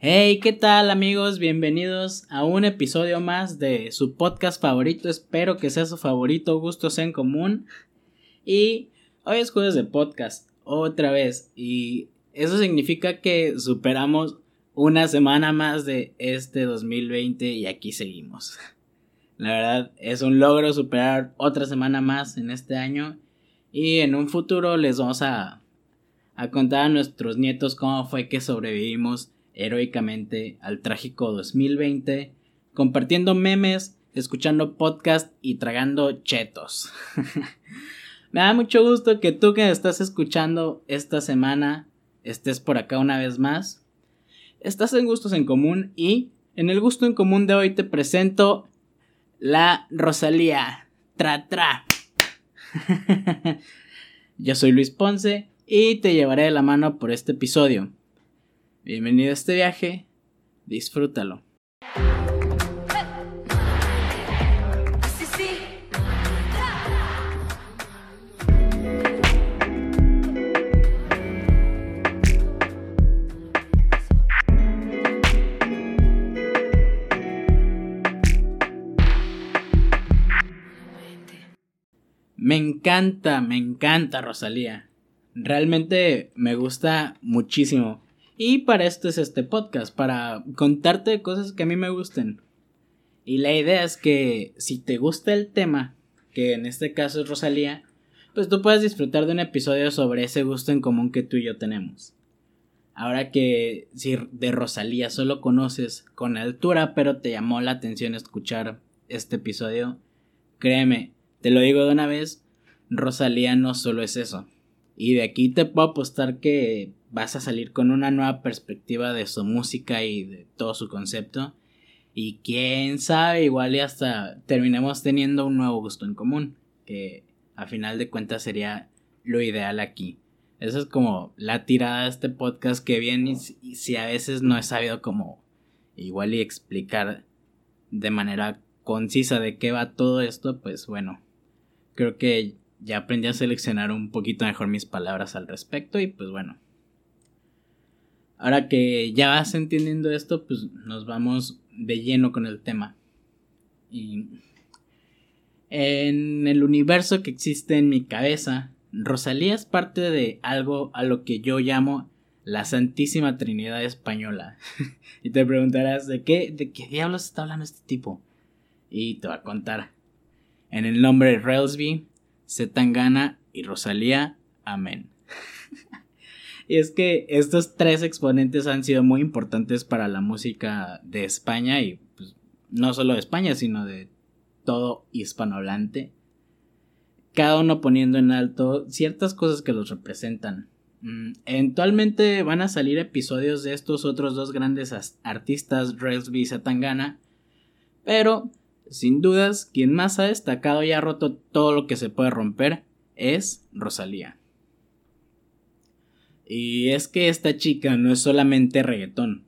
Hey, ¿qué tal amigos? Bienvenidos a un episodio más de su podcast favorito. Espero que sea su favorito, gustos en común. Y hoy es jueves de podcast, otra vez. Y eso significa que superamos una semana más de este 2020 y aquí seguimos. La verdad es un logro superar otra semana más en este año y en un futuro les vamos a, a contar a nuestros nietos cómo fue que sobrevivimos heroicamente al trágico 2020, compartiendo memes, escuchando podcast y tragando chetos. Me da mucho gusto que tú que estás escuchando esta semana estés por acá una vez más. Estás en gustos en común y en el gusto en común de hoy te presento la Rosalía. Tra tra. Yo soy Luis Ponce y te llevaré de la mano por este episodio. Bienvenido a este viaje, disfrútalo. Me encanta, me encanta Rosalía. Realmente me gusta muchísimo. Y para esto es este podcast, para contarte cosas que a mí me gusten. Y la idea es que si te gusta el tema, que en este caso es Rosalía, pues tú puedes disfrutar de un episodio sobre ese gusto en común que tú y yo tenemos. Ahora que si de Rosalía solo conoces con altura, pero te llamó la atención escuchar este episodio, créeme, te lo digo de una vez, Rosalía no solo es eso. Y de aquí te puedo apostar que vas a salir con una nueva perspectiva de su música y de todo su concepto. Y quién sabe, igual y hasta terminemos teniendo un nuevo gusto en común. Que a final de cuentas sería lo ideal aquí. Esa es como la tirada de este podcast que bien y si a veces no he sabido como igual y explicar de manera concisa de qué va todo esto, pues bueno, creo que ya aprendí a seleccionar un poquito mejor mis palabras al respecto y pues bueno. Ahora que ya vas entendiendo esto, pues nos vamos de lleno con el tema. Y en el universo que existe en mi cabeza, Rosalía es parte de algo a lo que yo llamo la Santísima Trinidad Española. y te preguntarás, ¿de qué, ¿de qué diablos está hablando este tipo? Y te va a contar. En el nombre de Railsby, Zetangana y Rosalía. Amén. Y es que estos tres exponentes han sido muy importantes para la música de España y pues, no solo de España, sino de todo hispanohablante. Cada uno poniendo en alto ciertas cosas que los representan. Mm, eventualmente van a salir episodios de estos otros dos grandes artistas, Railsby y Zetangana. Pero sin dudas, quien más ha destacado y ha roto todo lo que se puede romper es Rosalía. Y es que esta chica no es solamente reggaetón,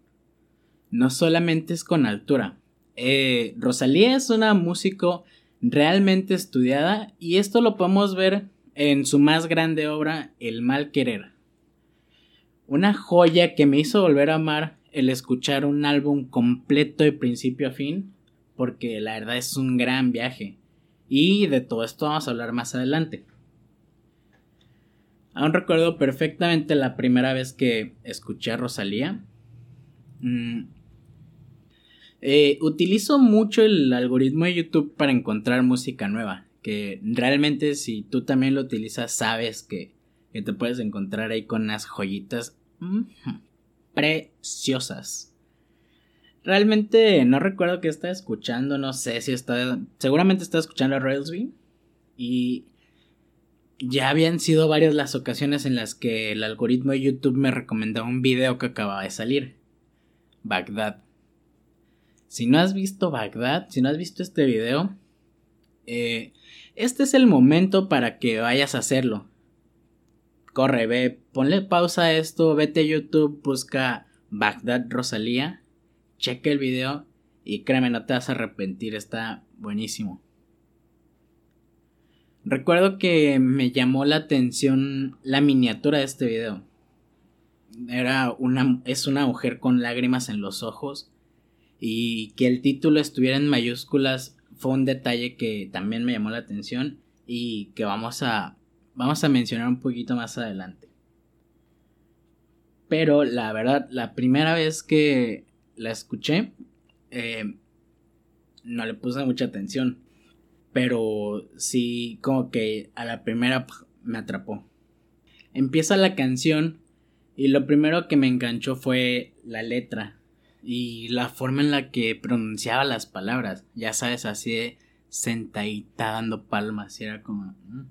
no solamente es con altura. Eh, Rosalía es una músico realmente estudiada y esto lo podemos ver en su más grande obra, El mal querer. Una joya que me hizo volver a amar el escuchar un álbum completo de principio a fin porque la verdad es un gran viaje. Y de todo esto vamos a hablar más adelante. Aún recuerdo perfectamente la primera vez que escuché a Rosalía. Mm. Eh, utilizo mucho el algoritmo de YouTube para encontrar música nueva. Que realmente si tú también lo utilizas sabes que, que te puedes encontrar ahí con unas joyitas preciosas. Realmente no recuerdo que estaba escuchando, no sé si estaba. Seguramente estaba escuchando a Railsby. Y ya habían sido varias las ocasiones en las que el algoritmo de YouTube me recomendaba un video que acababa de salir. Bagdad. Si no has visto Bagdad, si no has visto este video, eh, este es el momento para que vayas a hacerlo. Corre, ve, ponle pausa a esto, vete a YouTube, busca Bagdad Rosalía cheque el video y créeme, no te vas a arrepentir, está buenísimo. Recuerdo que me llamó la atención la miniatura de este video. era una, es una mujer con lágrimas en los ojos y que el título estuviera en mayúsculas fue un detalle que también me llamó la atención y que vamos a, vamos a mencionar un poquito más adelante. Pero la verdad, la primera vez que la escuché, eh, no le puse mucha atención. Pero sí, como que a la primera me atrapó. Empieza la canción y lo primero que me enganchó fue la letra y la forma en la que pronunciaba las palabras. Ya sabes, así de sentadita dando palmas y era como... Mm".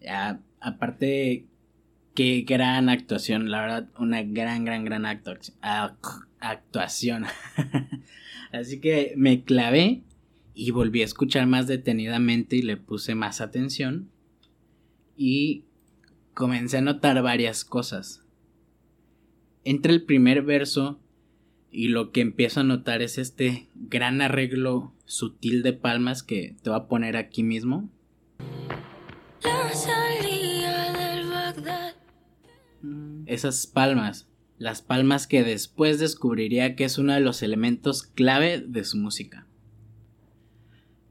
Ya, aparte, qué gran actuación, la verdad, una gran, gran, gran actuación. así que me clavé y volví a escuchar más detenidamente y le puse más atención y comencé a notar varias cosas. Entre el primer verso y lo que empiezo a notar es este gran arreglo sutil de palmas que te voy a poner aquí mismo. Esas palmas, las palmas que después descubriría que es uno de los elementos clave de su música.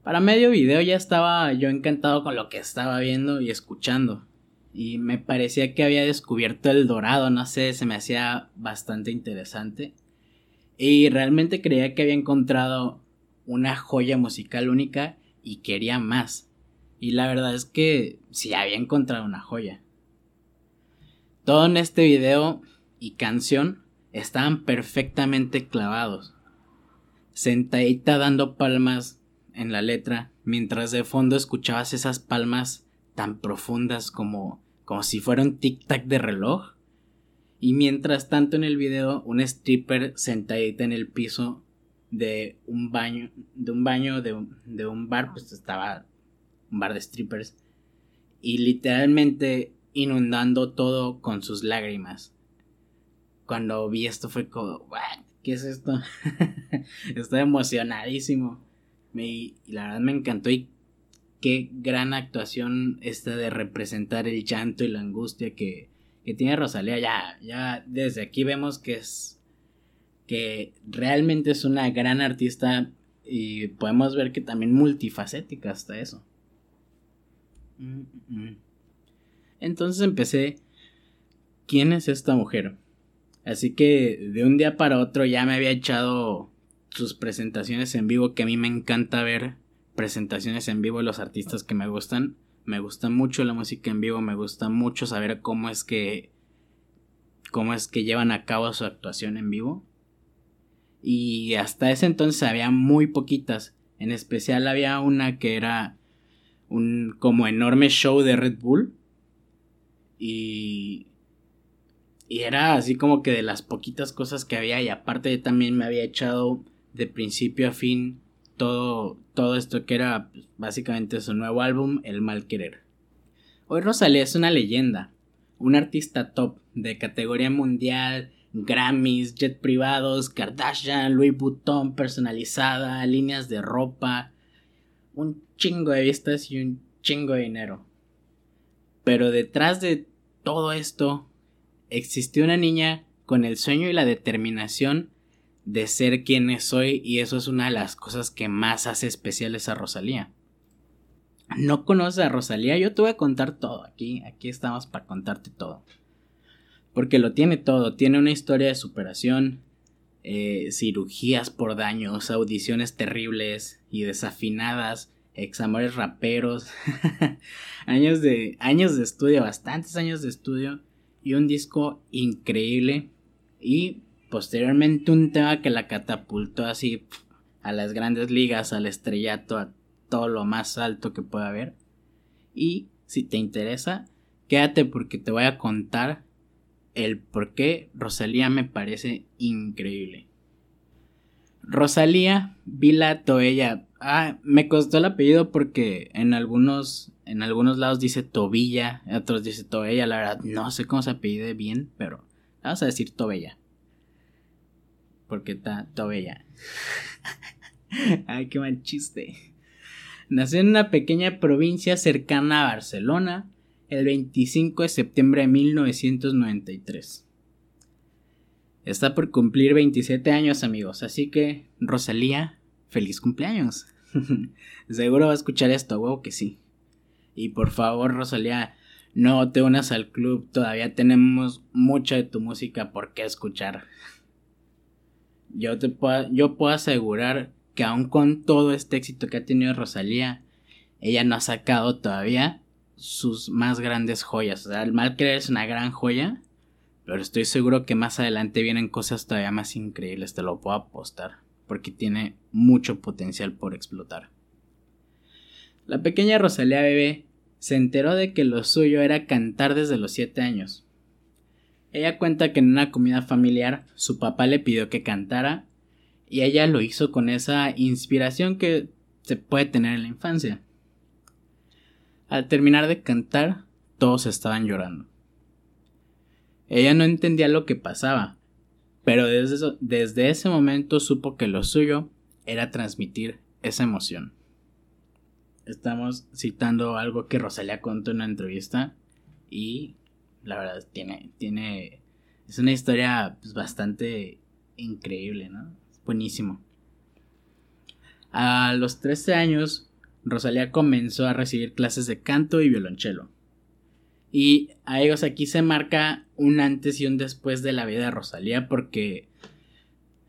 Para medio video ya estaba yo encantado con lo que estaba viendo y escuchando. Y me parecía que había descubierto el dorado, no sé, se me hacía bastante interesante. Y realmente creía que había encontrado una joya musical única y quería más. Y la verdad es que sí había encontrado una joya. Todo en este video y canción estaban perfectamente clavados. Sentadita dando palmas en la letra, mientras de fondo escuchabas esas palmas tan profundas como, como si fuera un tic-tac de reloj. Y mientras tanto en el video, un stripper sentadita en el piso de un baño, de un baño, de de un bar, pues estaba un bar de strippers. Y literalmente inundando todo con sus lágrimas. Cuando vi esto fue como, ¿qué es esto? Estoy emocionadísimo. Me, y la verdad me encantó y qué gran actuación esta de representar el llanto y la angustia que, que tiene Rosalía. Ya, ya desde aquí vemos que es que realmente es una gran artista y podemos ver que también multifacética hasta eso. Mm, mm. Entonces empecé, ¿quién es esta mujer? Así que de un día para otro ya me había echado sus presentaciones en vivo, que a mí me encanta ver presentaciones en vivo de los artistas que me gustan. Me gusta mucho la música en vivo, me gusta mucho saber cómo es que cómo es que llevan a cabo su actuación en vivo. Y hasta ese entonces había muy poquitas. En especial había una que era un como enorme show de Red Bull. Y y era así como que de las poquitas cosas que había y aparte también me había echado de principio a fin todo, todo esto que era pues, básicamente su nuevo álbum, El Mal Querer. Hoy Rosalía es una leyenda, un artista top de categoría mundial, Grammys, jet privados, Kardashian, Louis Vuitton personalizada, líneas de ropa, un chingo de vistas y un chingo de dinero. Pero detrás de todo esto existió una niña con el sueño y la determinación de ser quien soy y eso es una de las cosas que más hace especiales a Rosalía. No conoces a Rosalía, yo te voy a contar todo aquí, aquí estamos para contarte todo. Porque lo tiene todo, tiene una historia de superación, eh, cirugías por daños, audiciones terribles y desafinadas, examores raperos, años, de, años de estudio, bastantes años de estudio y un disco increíble y Posteriormente un tema que la catapultó así a las grandes ligas, al estrellato, a todo lo más alto que pueda haber. Y si te interesa, quédate porque te voy a contar el por qué Rosalía me parece increíble. Rosalía Vila Toella. Ah, me costó el apellido porque en algunos, en algunos lados dice Tobilla, en otros dice Toella. La verdad, no sé cómo se apellide bien, pero vamos a decir Tobella porque está bella. Ay, qué mal chiste. Nació en una pequeña provincia cercana a Barcelona el 25 de septiembre de 1993. Está por cumplir 27 años, amigos, así que, Rosalía, feliz cumpleaños. Seguro va a escuchar esto, huevo que sí. Y por favor, Rosalía, no te unas al club, todavía tenemos mucha de tu música por qué escuchar. Yo te puedo, yo puedo asegurar que aun con todo este éxito que ha tenido Rosalía, ella no ha sacado todavía sus más grandes joyas. O sea, el mal creer es una gran joya, pero estoy seguro que más adelante vienen cosas todavía más increíbles, te lo puedo apostar, porque tiene mucho potencial por explotar. La pequeña Rosalía bebé se enteró de que lo suyo era cantar desde los 7 años. Ella cuenta que en una comida familiar su papá le pidió que cantara y ella lo hizo con esa inspiración que se puede tener en la infancia. Al terminar de cantar, todos estaban llorando. Ella no entendía lo que pasaba, pero desde, ese momento supo que lo suyo era transmitir esa emoción. Estamos citando algo que Rosalía contó en una entrevista y la verdad tiene, tiene, es una historia pues, bastante increíble, ¿no? Es buenísimo. A los 13 años, Rosalía comenzó a recibir clases de canto y violonchelo. Y a ellos aquí se marca un antes y un después de la vida de Rosalía porque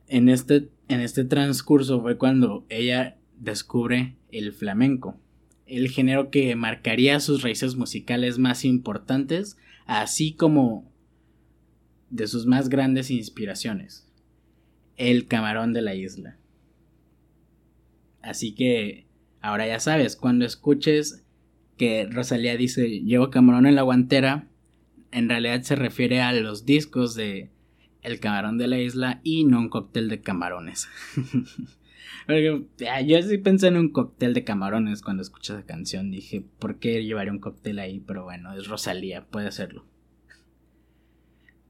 en este, en este transcurso fue cuando ella descubre el flamenco, el género que marcaría sus raíces musicales más importantes así como de sus más grandes inspiraciones, el camarón de la isla. Así que ahora ya sabes, cuando escuches que Rosalía dice llevo camarón en la guantera, en realidad se refiere a los discos de El camarón de la isla y no un cóctel de camarones. Porque, yo sí pensé en un cóctel de camarones cuando escuché esa canción. Dije, ¿por qué llevaría un cóctel ahí? Pero bueno, es Rosalía, puede hacerlo.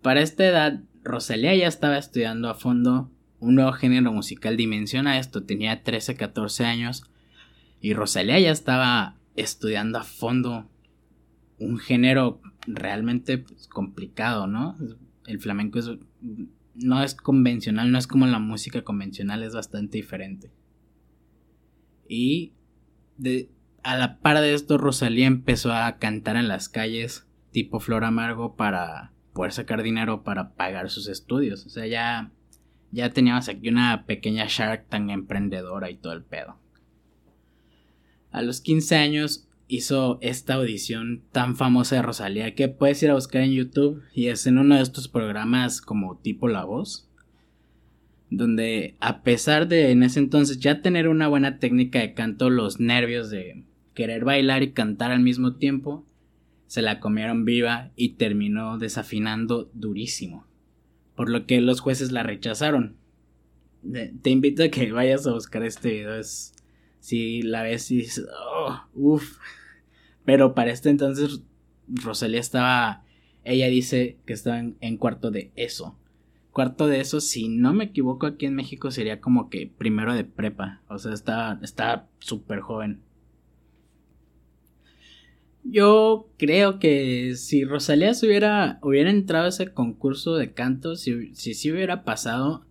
Para esta edad, Rosalía ya estaba estudiando a fondo un nuevo género musical. Dimensiona esto, tenía 13, 14 años. Y Rosalía ya estaba estudiando a fondo un género realmente pues, complicado, ¿no? El flamenco es no es convencional, no es como la música convencional, es bastante diferente. Y de, a la par de esto, Rosalía empezó a cantar en las calles, tipo Flor Amargo, para poder sacar dinero para pagar sus estudios. O sea, ya, ya teníamos aquí una pequeña Shark tan emprendedora y todo el pedo. A los 15 años hizo esta audición tan famosa de Rosalía que puedes ir a buscar en YouTube y es en uno de estos programas como tipo La Voz, donde a pesar de en ese entonces ya tener una buena técnica de canto, los nervios de querer bailar y cantar al mismo tiempo, se la comieron viva y terminó desafinando durísimo, por lo que los jueces la rechazaron. Te invito a que vayas a buscar este video, es si la ves y dices, oh, uff, pero para este entonces Rosalía estaba, ella dice que estaba en, cuarto de eso. Cuarto de eso, si no me equivoco, aquí en México sería como que primero de prepa. O sea, está está súper joven. Yo creo que si Rosalía hubiera, entrado a ese concurso de canto, si, si hubiera pasado,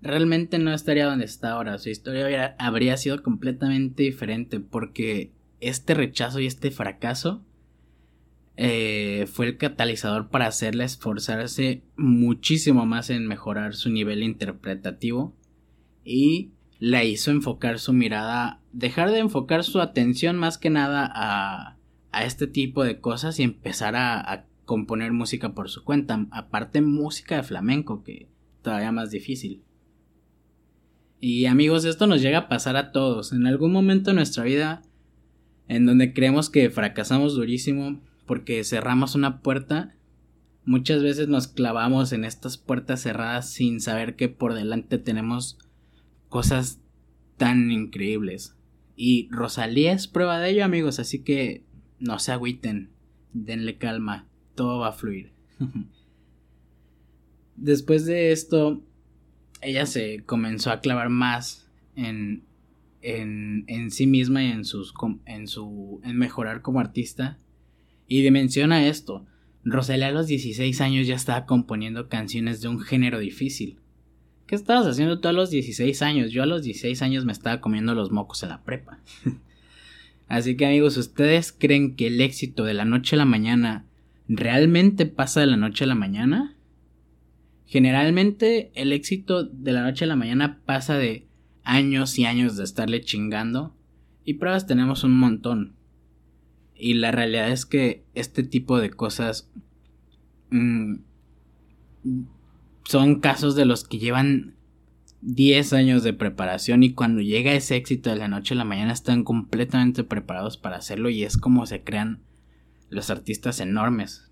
realmente no estaría donde está ahora. Su historia habría sido completamente diferente porque este rechazo y este fracaso eh, fue el catalizador para hacerla esforzarse muchísimo más en mejorar su nivel interpretativo y la hizo enfocar su mirada, dejar de enfocar su atención más que nada a, a este tipo de cosas y empezar a, a componer música por su cuenta, aparte música de flamenco, que todavía más difícil. Y amigos, esto nos llega a pasar a todos. En algún momento de nuestra vida en donde creemos que fracasamos durísimo porque cerramos una puerta, muchas veces nos clavamos en estas puertas cerradas sin saber que por delante tenemos cosas tan increíbles. Y Rosalía es prueba de ello, amigos, así que no se agüiten, denle calma, todo va a fluir. Después de esto, ella se comenzó a clavar más en en, sí misma y en, sus, en, su, en mejorar como artista. Y dimensiona esto. Rosalía a los 16 años ya estaba componiendo canciones de un género difícil. ¿Qué estabas haciendo tú a los 16 años? Yo a los 16 años me estaba comiendo los mocos en la prepa. Así que amigos, ¿ustedes creen que el éxito de la noche a la mañana realmente pasa de la noche a la mañana? Generalmente el éxito de la noche a la mañana pasa de años y años de estarle chingando y pruebas tenemos un montón. Y la realidad es que este tipo de cosas mm, son casos de los que llevan 10 años de preparación y cuando llega ese éxito de la noche a la mañana están completamente preparados para hacerlo y es como se crean los artistas enormes.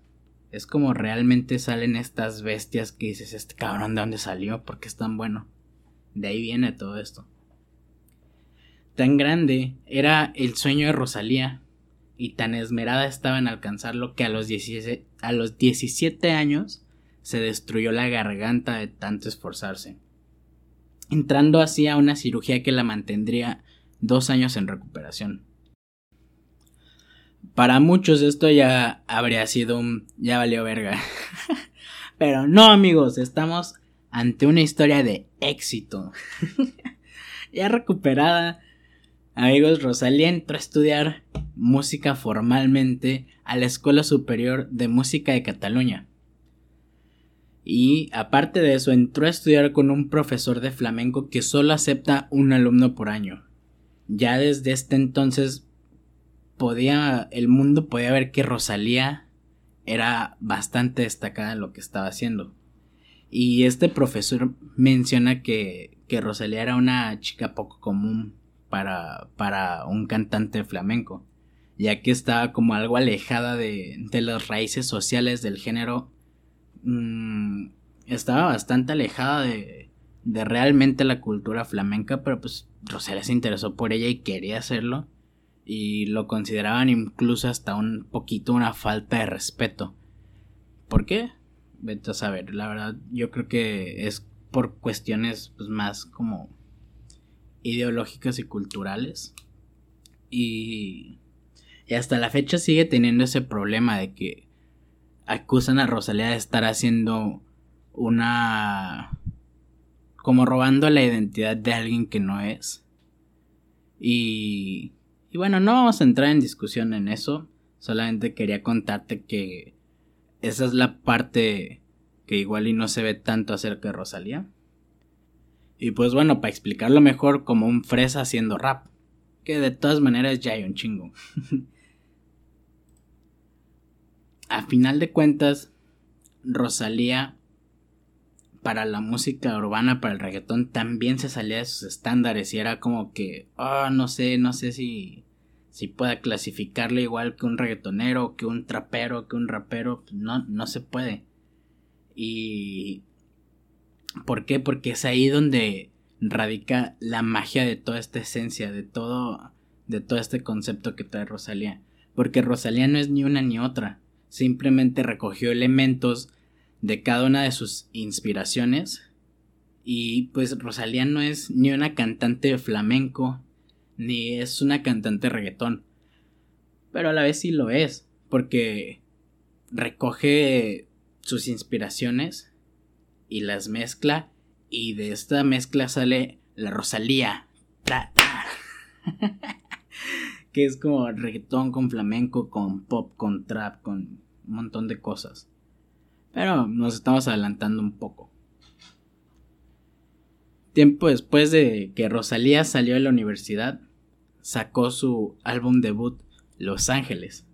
Es como realmente salen estas bestias que dices, este cabrón de dónde salió, porque es tan bueno. De ahí viene todo esto. Tan grande era el sueño de Rosalía y tan esmerada estaba en alcanzarlo que a los, a los 17 años se destruyó la garganta de tanto esforzarse, entrando así a una cirugía que la mantendría dos años en recuperación. Para muchos esto ya habría sido un ya valió verga. Pero no amigos, estamos ante una historia de éxito. ya recuperada, amigos, Rosalía entró a estudiar música formalmente a la Escuela Superior de Música de Cataluña. Y aparte de eso, entró a estudiar con un profesor de flamenco que solo acepta un alumno por año. Ya desde este entonces podía, el mundo podía ver que Rosalía era bastante destacada en lo que estaba haciendo. Y este profesor menciona que, que Rosalía era una chica poco común para, para un cantante flamenco, ya que estaba como algo alejada de, de las raíces sociales del género Mm, estaba bastante alejada de, de realmente la cultura flamenca, pero pues Rosalía se interesó por ella y quería hacerlo. Y lo consideraban incluso hasta un poquito una falta de respeto. ¿Por qué? Vete a saber, la verdad yo creo que es por cuestiones pues, más como ideológicas y culturales. Y, y hasta la fecha sigue teniendo ese problema de que acusan a Rosalía de estar haciendo una... como robando la identidad de alguien que no es. Y... Y bueno, no vamos a entrar en discusión en eso. Solamente quería contarte que esa es la parte que igual y no se ve tanto acerca de Rosalía. Y pues bueno, para explicarlo mejor como un fresa haciendo rap. Que de todas maneras ya hay un chingo. a final de cuentas, Rosalía para la música urbana, para el reggaetón, también se salía de sus estándares y era como que, oh, no sé, no sé si, si pueda clasificarle igual que un reggaetonero, que un trapero, que un rapero, no, no se puede. Y... ¿Por qué? Porque es ahí donde radica la magia de toda esta esencia, de todo, de todo este concepto que trae Rosalía. Porque Rosalía no es ni una ni otra simplemente recogió elementos de cada una de sus inspiraciones y pues Rosalía no es ni una cantante flamenco ni es una cantante reggaetón pero a la vez sí lo es porque recoge sus inspiraciones y las mezcla y de esta mezcla sale la Rosalía que es como reggaetón con flamenco, con pop, con trap, con un montón de cosas. Pero nos estamos adelantando un poco. Tiempo después de que Rosalía salió de la universidad, sacó su álbum debut Los Ángeles,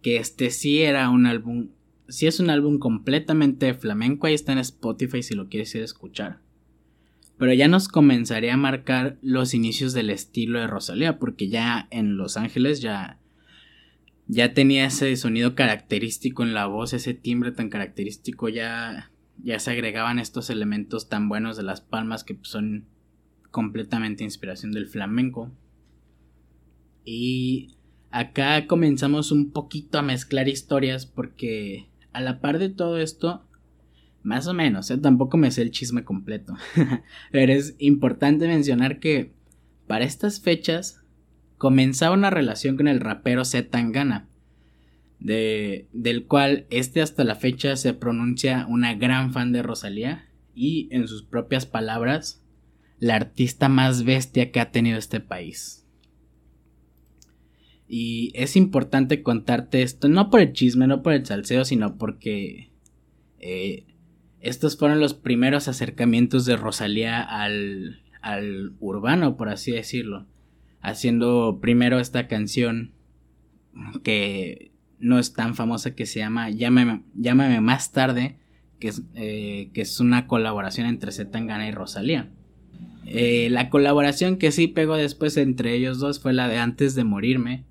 que este sí era un álbum, sí es un álbum completamente flamenco, ahí está en Spotify si lo quieres ir a escuchar pero ya nos comenzaría a marcar los inicios del estilo de Rosalía, porque ya en Los Ángeles ya, ya tenía ese sonido característico en la voz, ese timbre tan característico, ya, ya se agregaban estos elementos tan buenos de las palmas que son completamente inspiración del flamenco. Y acá comenzamos un poquito a mezclar historias porque a la par de todo esto más o menos, ¿eh? tampoco me sé el chisme completo. Pero es importante mencionar que para estas fechas comenzaba una relación con el rapero Z Tangana. de, del cual este hasta la fecha se pronuncia una gran fan de Rosalía y en sus propias palabras, la artista más bestia que ha tenido este país. Y es importante contarte esto, no por el chisme, no por el salseo, sino porque eh, estos fueron los primeros acercamientos de Rosalía al, al urbano, por así decirlo. Haciendo primero esta canción que no es tan famosa que se llama Llámame, Llámame más tarde, que es, eh, que es una colaboración entre Zetangana y Rosalía. Eh, la colaboración que sí pegó después entre ellos dos fue la de Antes de Morirme,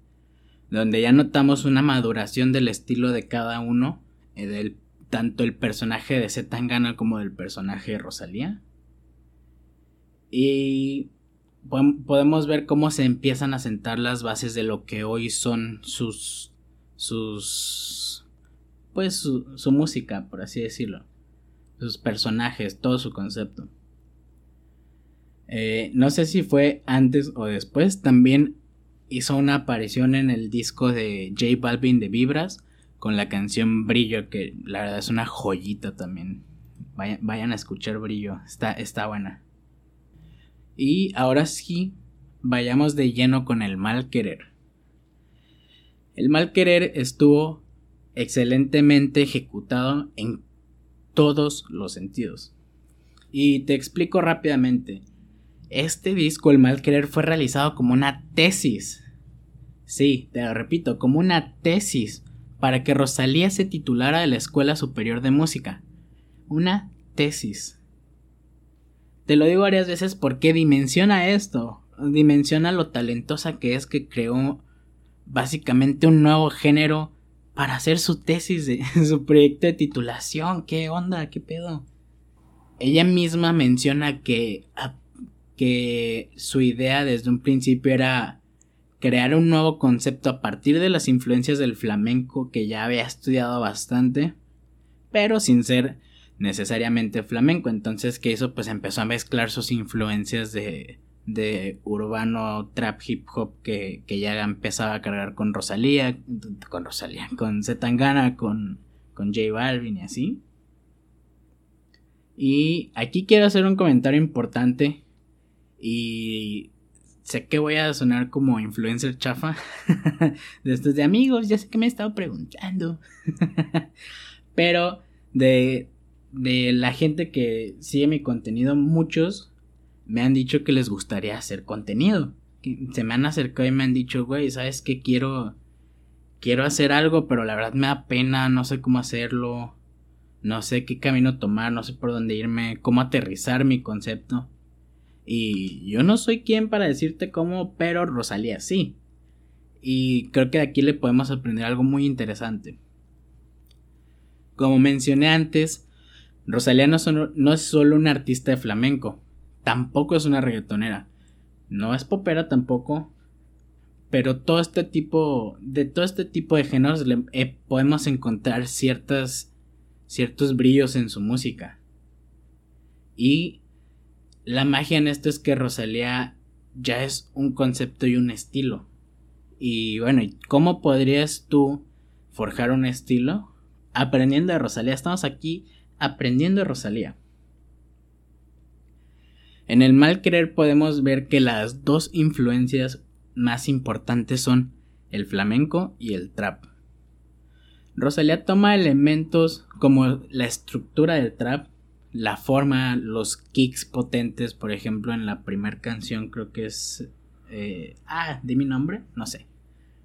donde ya notamos una maduración del estilo de cada uno, eh, del, tanto el personaje de Zetangana como del personaje de Rosalía. Y podemos ver cómo se empiezan a sentar las bases de lo que hoy son sus sus pues su, música por así decirlo sus personajes todo su concepto eh, no sé si fue antes o después también hizo una aparición en el disco de J Balvin de Vibras con la canción Brillo que la verdad es una joyita también vayan, vayan a escuchar Brillo está, está buena y ahora sí, vayamos de lleno con el mal querer. El mal querer estuvo excelentemente ejecutado en todos los sentidos. Y te explico rápidamente. Este disco, El mal querer, fue realizado como una tesis. Sí, te lo repito, como una tesis para que Rosalía se titulara de la Escuela Superior de Música. Una tesis. Te lo digo varias veces porque dimensiona esto, dimensiona lo talentosa que es que creó básicamente un nuevo género para hacer su tesis de su proyecto de titulación. ¿Qué onda? ¿Qué pedo? Ella misma menciona que, que su idea desde un principio era crear un nuevo concepto a partir de las influencias del flamenco que ya había estudiado bastante, pero sin ser necesariamente flamenco. Entonces que eso pues empezó a mezclar sus influencias de, de urbano trap hip hop que, que, ya empezaba a cargar con Rosalía, con Rosalía, con Zetangana, con, con J Balvin y así. Y aquí quiero hacer un comentario importante y sé que voy a sonar como influencer chafa de estos de amigos, ya sé que me he estado preguntando. Pero de de la gente que sigue mi contenido, muchos me han dicho que les gustaría hacer contenido. Se me han acercado y me han dicho, güey, ¿sabes qué? Quiero, quiero hacer algo, pero la verdad me da pena, no sé cómo hacerlo, no sé qué camino tomar, no sé por dónde irme, cómo aterrizar mi concepto. Y yo no soy quien para decirte cómo, pero Rosalía sí. Y creo que de aquí le podemos aprender algo muy interesante. Como mencioné antes, Rosalía no, es solo una artista de flamenco, tampoco es una reggaetonera, no es popera tampoco, pero todo este tipo de todo este tipo de géneros eh, podemos encontrar ciertas ciertos brillos en su música y la magia en esto es que Rosalía ya es un concepto y un estilo y bueno cómo podrías tú forjar un estilo aprendiendo de Rosalía estamos aquí Aprendiendo de Rosalía. En el mal querer podemos ver que las dos influencias más importantes son el flamenco y el trap. Rosalía toma elementos como la estructura del trap, la forma, los kicks potentes, por ejemplo, en la primera canción creo que es... Eh, ah, di mi nombre, no sé.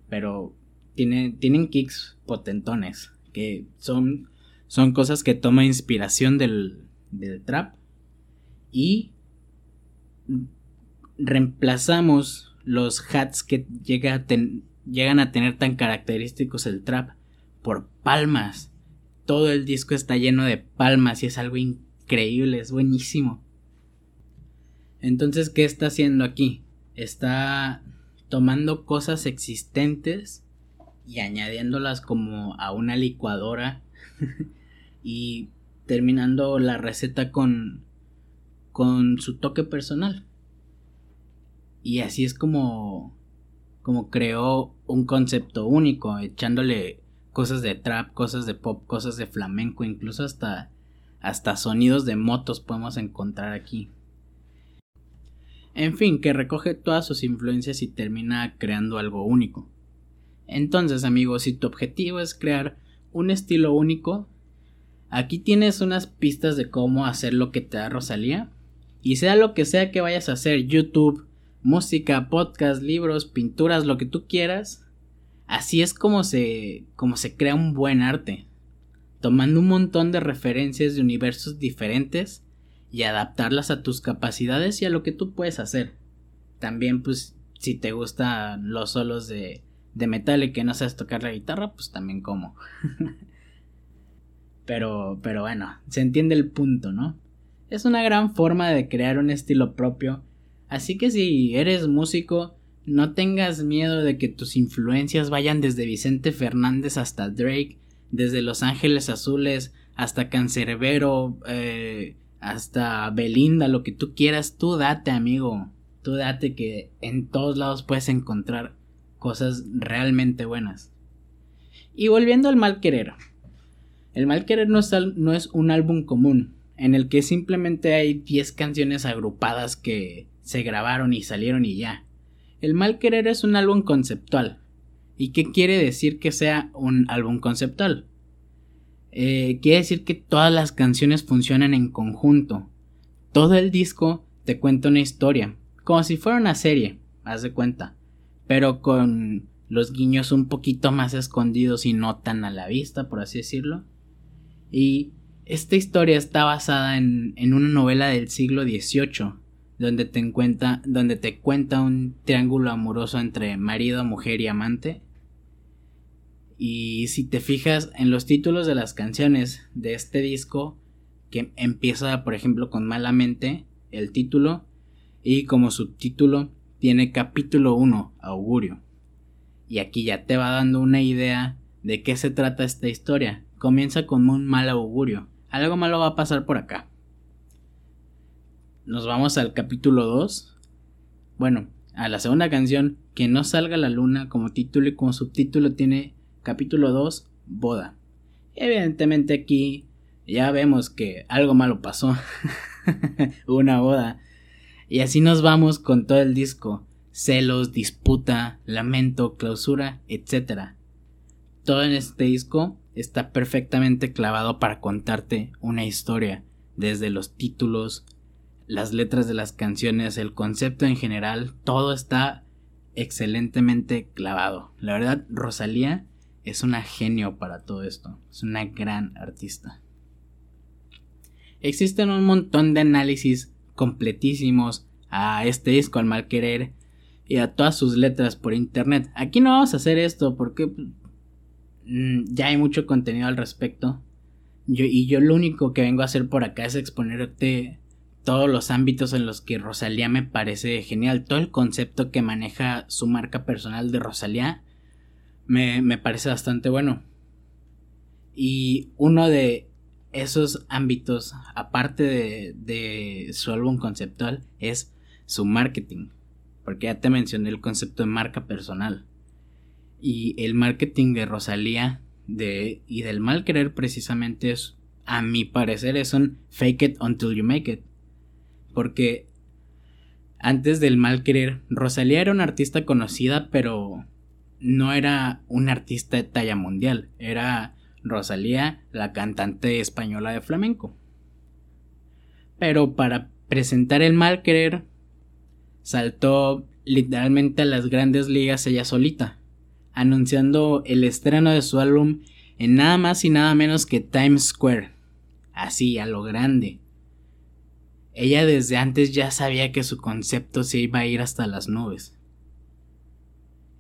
Pero tiene, tienen kicks potentones, que son son cosas que toma inspiración del, trap y reemplazamos los hats que llegan a tener tan característicos el trap por palmas. Todo el disco está lleno de palmas y es algo increíble, es buenísimo. Entonces, ¿qué está haciendo aquí? Está tomando cosas existentes y añadiéndolas como a una licuadora y terminando la receta con, con su toque personal. Y así es como, como creó un concepto único, echándole cosas de trap, cosas de pop, cosas de flamenco, incluso hasta, hasta sonidos de motos podemos encontrar aquí. En fin, que recoge todas sus influencias y termina creando algo único. Entonces, amigos, si tu objetivo es crear un estilo único, aquí tienes unas pistas de cómo hacer lo que te da Rosalía. Y sea lo que sea que vayas a hacer, YouTube, música, podcast, libros, pinturas, lo que tú quieras, así es como se, como se crea un buen arte. Tomando un montón de referencias de universos diferentes y adaptarlas a tus capacidades y a lo que tú puedes hacer. También, pues, si te gustan los solos de de metal y que no sabes tocar la guitarra, pues también como. pero, pero bueno, se entiende el punto, ¿no? Es una gran forma de crear un estilo propio, así que si eres músico, no tengas miedo de que tus influencias vayan desde Vicente Fernández hasta Drake, desde Los Ángeles Azules hasta Cancerbero, eh, hasta Belinda, lo que tú quieras, tú date, amigo. Tú date que en todos lados puedes encontrar cosas realmente buenas. Y volviendo al mal querer. El mal querer no es, no es un álbum común, en el que simplemente hay 10 canciones agrupadas que se grabaron y salieron y ya. El mal querer es un álbum conceptual. ¿Y qué quiere decir que sea un álbum conceptual? Eh, quiere decir que todas las canciones funcionan en conjunto. Todo el disco te cuenta una historia, como si fuera una serie, haz de cuenta pero con los guiños un poquito más escondidos y no tan a la vista, por así decirlo. Y esta historia está basada en, una novela del siglo XVIII, donde te, donde te cuenta un triángulo amoroso entre marido, mujer y amante. Y si te fijas en los títulos de las canciones de este disco, que empieza por ejemplo con Malamente, el título, y como subtítulo tiene capítulo 1, augurio. Y aquí ya te va dando una idea de qué se trata esta historia. Comienza con un mal augurio. Algo malo va a pasar por acá. Nos vamos al capítulo 2. Bueno, a la segunda canción, Que no salga la luna, como título y como subtítulo tiene capítulo 2, boda. Evidentemente aquí ya vemos que algo malo pasó. una boda. Y así nos vamos con todo el disco. Celos, disputa, lamento, clausura, etc. Todo en este disco está perfectamente clavado para contarte una historia, desde los títulos, las letras de las canciones, el concepto en general, todo está excelentemente clavado. La verdad, Rosalía es una genio para todo esto, es una gran artista. Existen un montón de análisis completísimos a este disco al mal querer y a todas sus letras por internet. Aquí no vamos a hacer esto porque mm, ya hay mucho contenido al respecto. Y yo lo único que vengo a hacer por acá es exponerte todos los ámbitos en los que Rosalía me parece genial. Todo el concepto que maneja su marca personal de Rosalía me, me parece bastante bueno. Y uno de esos ámbitos, aparte de, su álbum conceptual, es su marketing. Porque ya te mencioné el concepto de marca personal. Y el marketing de Rosalía de, y del mal querer precisamente es, a mi parecer, es un fake it until you make it. Porque antes del mal querer, Rosalía era una artista conocida, pero no era un artista de talla mundial. Era Rosalía, la cantante española de flamenco. Pero para presentar el mal querer, saltó literalmente a las grandes ligas ella solita, anunciando el estreno de su álbum en nada más y nada menos que Times Square, así a lo grande. Ella desde antes ya sabía que su concepto se iba a ir hasta las nubes.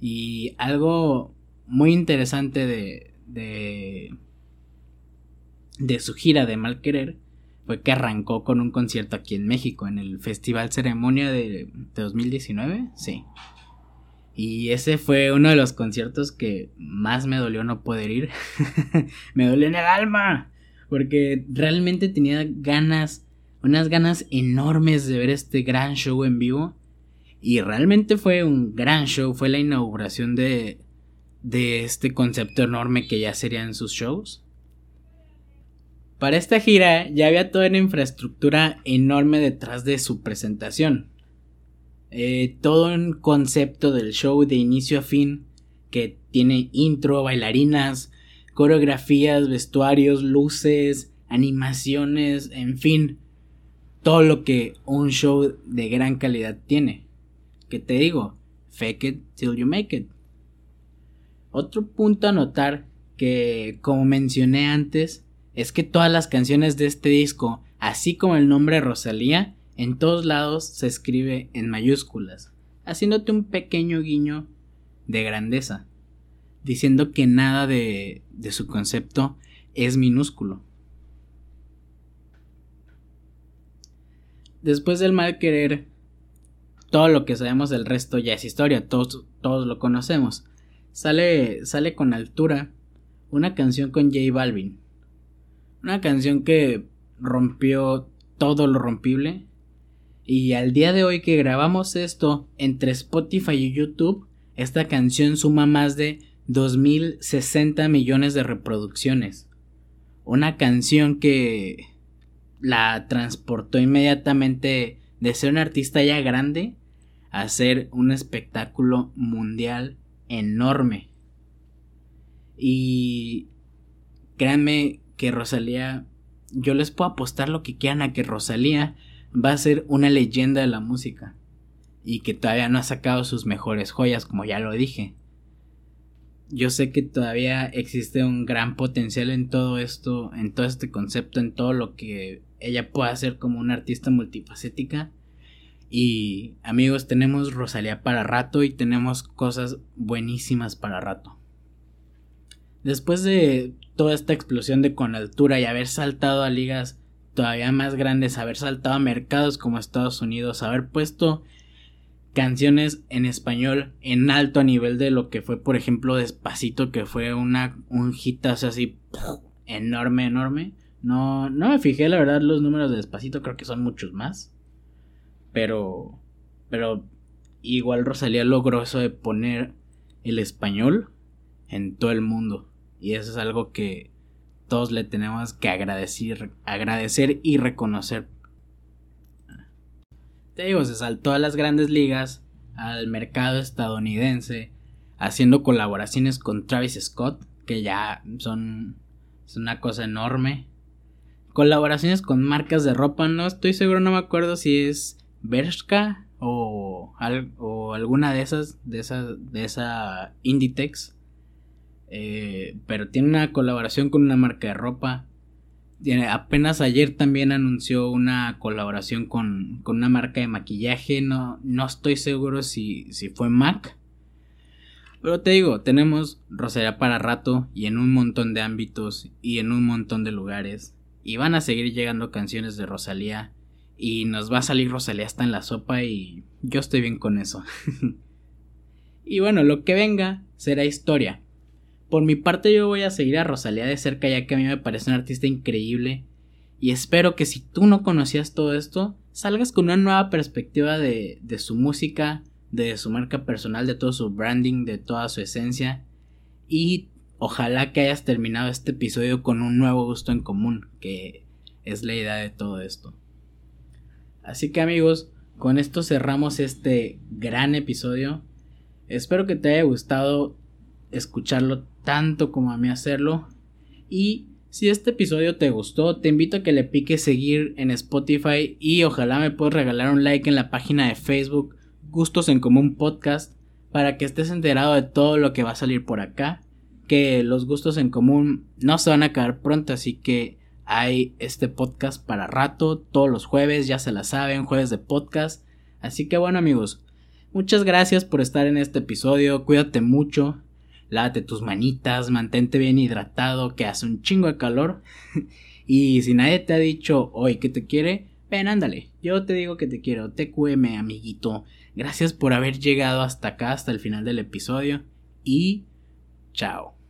Y algo muy interesante de, de, de su gira de Mal Querer fue que arrancó con un concierto aquí en México, en el Festival Ceremonia de, 2019, sí. Y ese fue uno de los conciertos que más me dolió no poder ir. me dolió en el alma. Porque realmente tenía ganas, unas ganas enormes de ver este gran show en vivo. Y realmente fue un gran show. Fue la inauguración de, de este concepto enorme que ya serían sus shows. Para esta gira ya había toda una infraestructura enorme detrás de su presentación. Eh, todo un concepto del show de inicio a fin que tiene intro, bailarinas, coreografías, vestuarios, luces, animaciones, en fin, todo lo que un show de gran calidad tiene. Que te digo, fake it till you make it. Otro punto a notar que, como mencioné antes, es que todas las canciones de este disco, así como el nombre Rosalía, en todos lados se escribe en mayúsculas, haciéndote un pequeño guiño de grandeza, diciendo que nada de, de su concepto es minúsculo. Después del mal querer, todo lo que sabemos del resto ya es historia, todos, todos lo conocemos. Sale, sale con altura una canción con J Balvin. Una canción que rompió todo lo rompible. Y al día de hoy que grabamos esto entre Spotify y YouTube, esta canción suma más de 2060 millones de reproducciones. Una canción que la transportó inmediatamente de ser un artista ya grande a ser un espectáculo mundial enorme. Y créanme que Rosalía, yo les puedo apostar lo que quieran a que Rosalía va a ser una leyenda de la música. Y que todavía no ha sacado sus mejores joyas, como ya lo dije. Yo sé que todavía existe un gran potencial en todo esto, en todo este concepto, en todo lo que ella puede hacer como una artista multifacética y amigos, tenemos Rosalía para rato y tenemos cosas buenísimas para rato. Después de toda esta explosión de con altura y haber saltado a ligas todavía más grandes, haber saltado a mercados como Estados Unidos, haber puesto canciones en español en alto a nivel de lo que fue, por ejemplo, Despacito, que fue una, un hitazo así enorme, enorme. No, no me fijé, la verdad, los números de Despacito, creo que son muchos más. Pero, pero igual Rosalía logró eso de poner el español en todo el mundo. Y eso es algo que todos le tenemos que agradecer, agradecer y reconocer. Te digo, se saltó a las grandes ligas, al mercado estadounidense, haciendo colaboraciones con Travis Scott, que ya son, es una cosa enorme. Colaboraciones con marcas de ropa, no estoy seguro, no me acuerdo si es Bershka o, o alguna de esas, de esa, de esa Inditex. Eh, pero tiene una colaboración con una marca de ropa. Tiene, apenas ayer también anunció una colaboración con, con una marca de maquillaje. No, no estoy seguro si, si fue MAC. Pero te digo, tenemos Rosalía para rato y en un montón de ámbitos y en un montón de lugares. Y van a seguir llegando canciones de Rosalía y nos va a salir Rosalía hasta en la sopa y yo estoy bien con eso. y bueno, lo que venga será historia. Por mi parte yo voy a seguir a Rosalía de cerca ya que a mí me parece un artista increíble y espero que si tú no conocías todo esto, salgas con una nueva perspectiva de, de su música, de su marca personal, de todo su branding, de toda su esencia y ojalá que hayas terminado este episodio con un nuevo gusto en común, que es la idea de todo esto. Así que amigos, con esto cerramos este gran episodio. Espero que te haya gustado escucharlo tanto como a mí hacerlo. Y si este episodio te gustó, te invito a que le piques seguir en Spotify y ojalá me puedas regalar un like en la página de Facebook Gustos en Común Podcast para que estés enterado de todo lo que va a salir por acá. Que los gustos en común no se van a acabar pronto, así que hay este podcast para rato, todos los jueves, ya se la saben, jueves de podcast. Así que bueno amigos, muchas gracias por estar en este episodio, cuídate mucho, lávate tus manitas, mantente bien hidratado, que hace un chingo de calor. y si nadie te ha dicho hoy que te quiere, ven, ándale, yo te digo que te quiero, cueme, amiguito. Gracias por haber llegado hasta acá, hasta el final del episodio. Y chao.